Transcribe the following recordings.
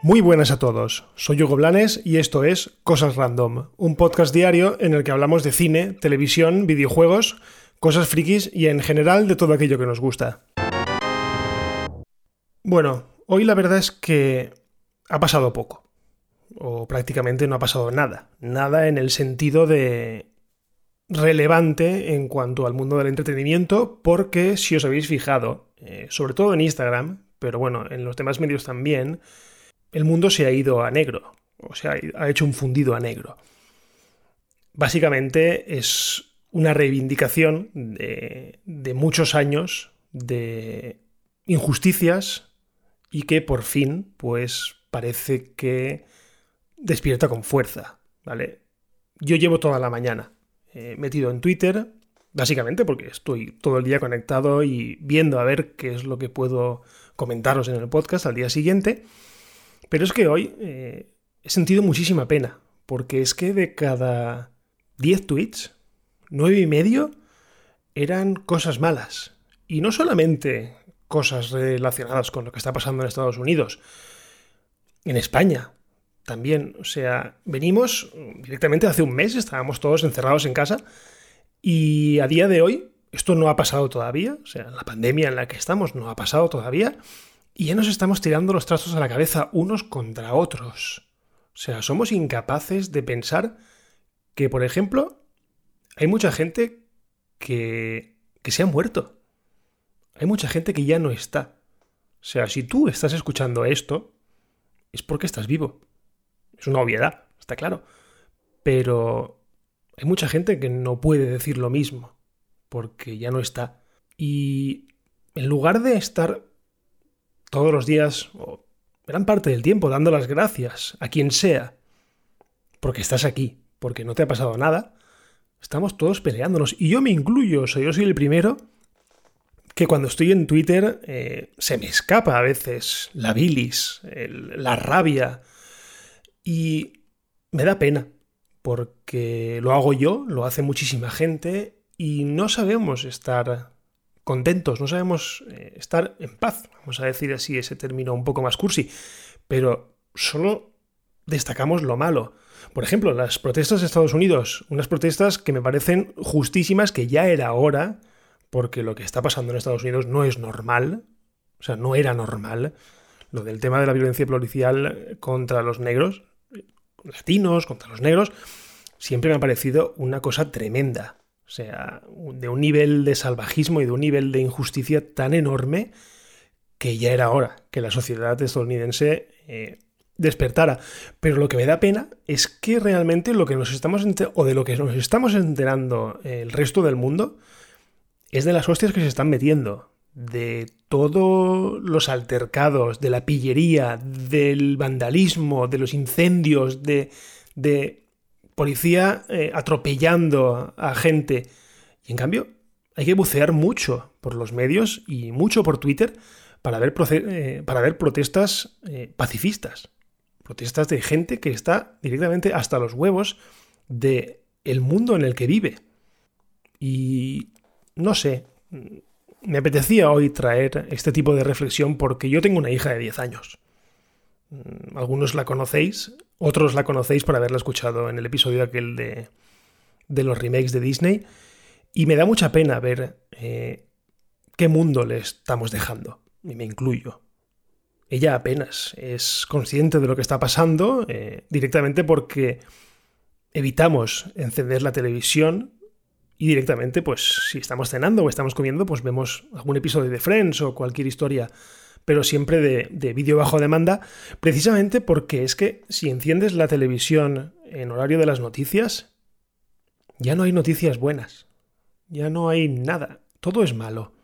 Muy buenas a todos, soy Hugo Blanes y esto es Cosas Random, un podcast diario en el que hablamos de cine, televisión, videojuegos, cosas frikis y en general de todo aquello que nos gusta. Bueno, hoy la verdad es que ha pasado poco, o prácticamente no ha pasado nada, nada en el sentido de relevante en cuanto al mundo del entretenimiento, porque si os habéis fijado, eh, sobre todo en Instagram, pero bueno, en los demás medios también, el mundo se ha ido a negro, o sea, ha hecho un fundido a negro. Básicamente es una reivindicación de, muchos años de injusticias y que por fin, pues parece que despierta con fuerza, ¿vale? Yo llevo toda la mañana eh, metido en Twitter, básicamente porque estoy todo el día conectado y viendo a ver qué es lo que puedo comentaros en el podcast al día siguiente. Pero es que hoy eh, he sentido muchísima pena, porque es que de cada 10 tweets, 9 y medio eran cosas malas. Y no solamente cosas relacionadas con lo que está pasando en Estados Unidos, en España también. O sea, venimos directamente hace un mes, estábamos todos encerrados en casa y a día de hoy esto no ha pasado todavía, o sea, la pandemia en la que estamos no ha pasado todavía y ya nos estamos tirando los trastos a la cabeza unos contra otros. O sea, somos incapaces de pensar que, por ejemplo, hay mucha gente que, que se ha muerto. Hay mucha gente que ya no está. O sea, si tú estás escuchando esto, es porque estás vivo. Es una obviedad, está claro. Pero hay mucha gente que no puede decir lo mismo, porque ya no está. Y en lugar de estar todos los días, o gran parte del tiempo, dando las gracias a quien sea, porque estás aquí, porque no te ha pasado nada, estamos todos peleándonos. Y yo me incluyo, o sea, yo soy el primero que cuando estoy en Twitter eh, se me escapa a veces la bilis, la rabia, y me da pena, porque lo hago yo, lo hace muchísima gente, y no sabemos estar contentos, no sabemos eh, estar en paz, vamos a decir así ese término un poco más cursi, pero solo destacamos lo malo. Por ejemplo, las protestas de Estados Unidos, unas protestas que me parecen justísimas, que ya era hora, porque lo que está pasando en Estados Unidos no es normal, o sea, no era normal, lo del tema de la violencia policial contra los negros, latinos, contra los negros, siempre me ha parecido una cosa tremenda. O sea, de un nivel de salvajismo y de un nivel de injusticia tan enorme que ya era hora que la sociedad estadounidense eh, despertara. Pero lo que me da pena es que realmente lo que nos estamos o de lo que nos estamos enterando el resto del mundo es de las hostias que se están metiendo, de todos los altercados, de la pillería, del vandalismo, de los incendios, de, de policía eh, atropellando a gente. Y en cambio, hay que bucear mucho por los medios y mucho por Twitter para ver, eh, para ver protestas eh, pacifistas. Protestas de gente que está directamente hasta los huevos de el mundo en el que vive. Y no sé, me apetecía hoy traer este tipo de reflexión porque yo tengo una hija de 10 años. Mm, algunos la conocéis, otros la conocéis por haberla escuchado en el episodio aquel de, de los remakes de Disney. Y me da mucha pena ver eh, qué mundo le estamos dejando. Y me incluyo. Ella apenas es consciente de lo que está pasando eh, directamente porque evitamos encender la televisión y directamente, pues si estamos cenando o estamos comiendo, pues vemos algún episodio de Friends o cualquier historia pero siempre de, vídeo bajo demanda, precisamente porque es que si enciendes la televisión en horario de las noticias, ya no hay noticias buenas, ya no hay nada, todo es malo,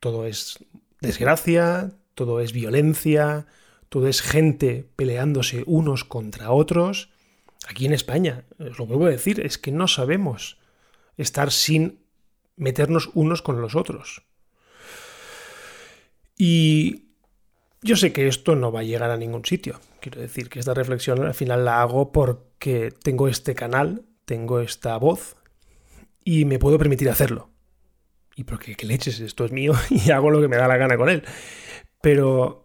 todo es desgracia, todo es violencia, todo es gente peleándose unos contra otros. Aquí en España, os lo vuelvo a decir, es que no sabemos estar sin meternos unos con los otros. Y yo sé que esto no va a llegar a ningún sitio. Quiero decir que esta reflexión al final la hago porque tengo este canal, tengo esta voz y me puedo permitir hacerlo. Y porque, ¿qué leches? Esto es mío y hago lo que me da la gana con él. Pero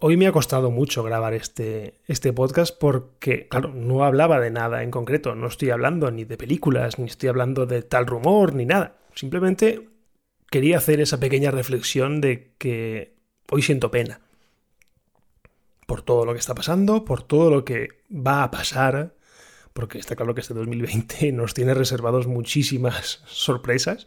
hoy me ha costado mucho grabar este, este podcast porque, claro, no hablaba de nada en concreto. No estoy hablando ni de películas, ni estoy hablando de tal rumor, ni nada. Simplemente quería hacer esa pequeña reflexión de que hoy siento pena. Por todo lo que está pasando, por todo lo que va a pasar, porque está claro que este 2020 nos tiene reservados muchísimas sorpresas.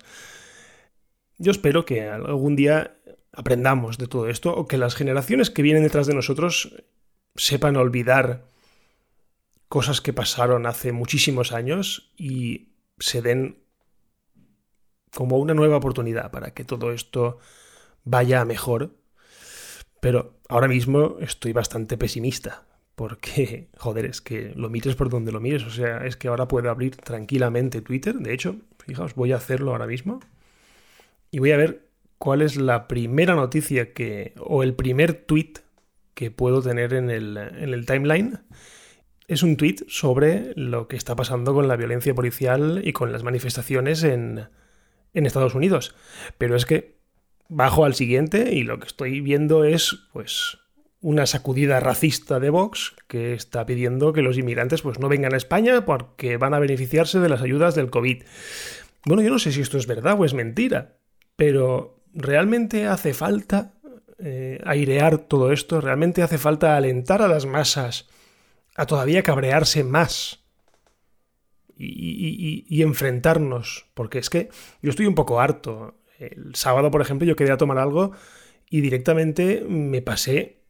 Yo espero que algún día aprendamos de todo esto o que las generaciones que vienen detrás de nosotros sepan olvidar cosas que pasaron hace muchísimos años y se den como una nueva oportunidad para que todo esto vaya mejor. Pero ahora mismo estoy bastante pesimista porque, joder, es que lo mires por donde lo mires. O sea, es que ahora puedo abrir tranquilamente Twitter. De hecho, fijaos, voy a hacerlo ahora mismo. Y voy a ver cuál es la primera noticia que. o el primer tweet que puedo tener en el, en el timeline. Es un tweet sobre lo que está pasando con la violencia policial y con las manifestaciones en, en Estados Unidos. Pero es que bajo al siguiente y lo que estoy viendo es, pues, una sacudida racista de Vox que está pidiendo que los inmigrantes pues no vengan a España porque van a beneficiarse de las ayudas del COVID. Bueno, yo no sé si esto es verdad o es mentira, pero realmente hace falta eh, airear todo esto, realmente hace falta alentar a las masas a todavía cabrearse más y, enfrentarnos, porque es que yo estoy un poco harto. El sábado, por ejemplo, yo quería tomar algo y directamente me pasé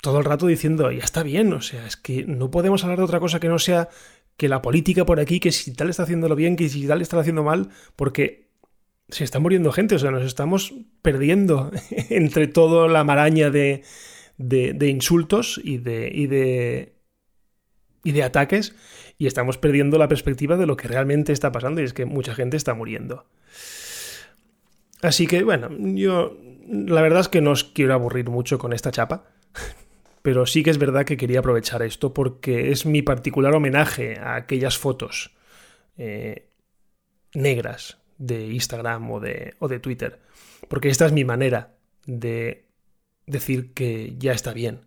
todo el rato diciendo, ya está bien, o sea, es que no podemos hablar de otra cosa que no sea que la política por aquí, que si tal está haciéndolo bien, que si tal está haciendo mal, porque se está muriendo gente, o sea, nos estamos perdiendo entre toda la maraña de, de, insultos y de, y de, y de ataques, y estamos perdiendo la perspectiva de lo que realmente está pasando, y es que mucha gente está muriendo. Así que, bueno, yo la verdad es que no os quiero aburrir mucho con esta chapa pero sí que es verdad que quería aprovechar esto porque es mi particular homenaje a aquellas fotos eh, negras de Instagram o de, o de Twitter. Porque esta es mi manera de decir que ya está bien,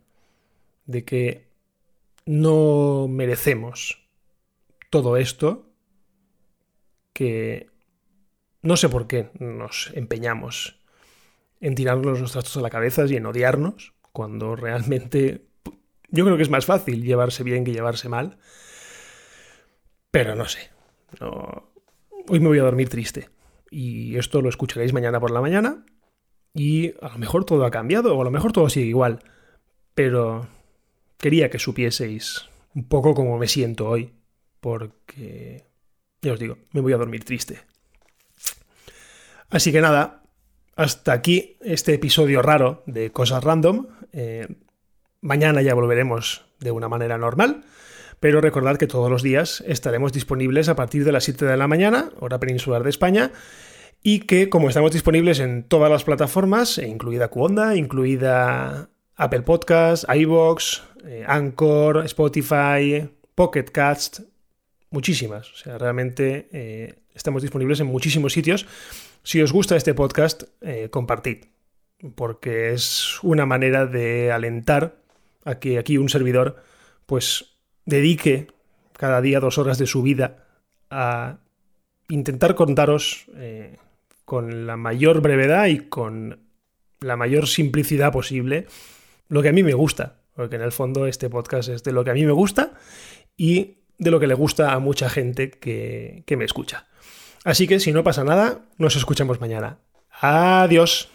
de que no merecemos todo esto, que no sé por qué nos empeñamos en tirarnos los trastos a la cabeza y en odiarnos, cuando realmente yo creo que es más fácil llevarse bien que llevarse mal. Pero no sé. Hoy me voy a dormir triste. Y esto lo escucharéis mañana por la mañana. Y a lo mejor todo ha cambiado, o a lo mejor todo sigue igual. Pero quería que supieseis un poco cómo me siento hoy. Porque, ya os digo, me voy a dormir triste. Así que nada, hasta aquí este episodio raro de Cosas Random. Eh, mañana ya volveremos de una manera normal, pero recordad que todos los días estaremos disponibles a partir de las 7 de la mañana, hora peninsular de España, y que como estamos disponibles en todas las plataformas, e incluida Cuonda, incluida Apple Podcasts, iVoox, eh, Anchor, Spotify, Pocket Cast, muchísimas. O sea, realmente eh, estamos disponibles en muchísimos sitios si os gusta este podcast, eh, compartid, porque es una manera de alentar a que aquí un servidor pues dedique cada día dos horas de su vida a intentar contaros eh, con la mayor brevedad y con la mayor simplicidad posible lo que a mí me gusta, porque en el fondo este podcast es de lo que a mí me gusta y de lo que le gusta a mucha gente que, que me escucha. Así que si no pasa nada, nos escuchamos mañana. Adiós.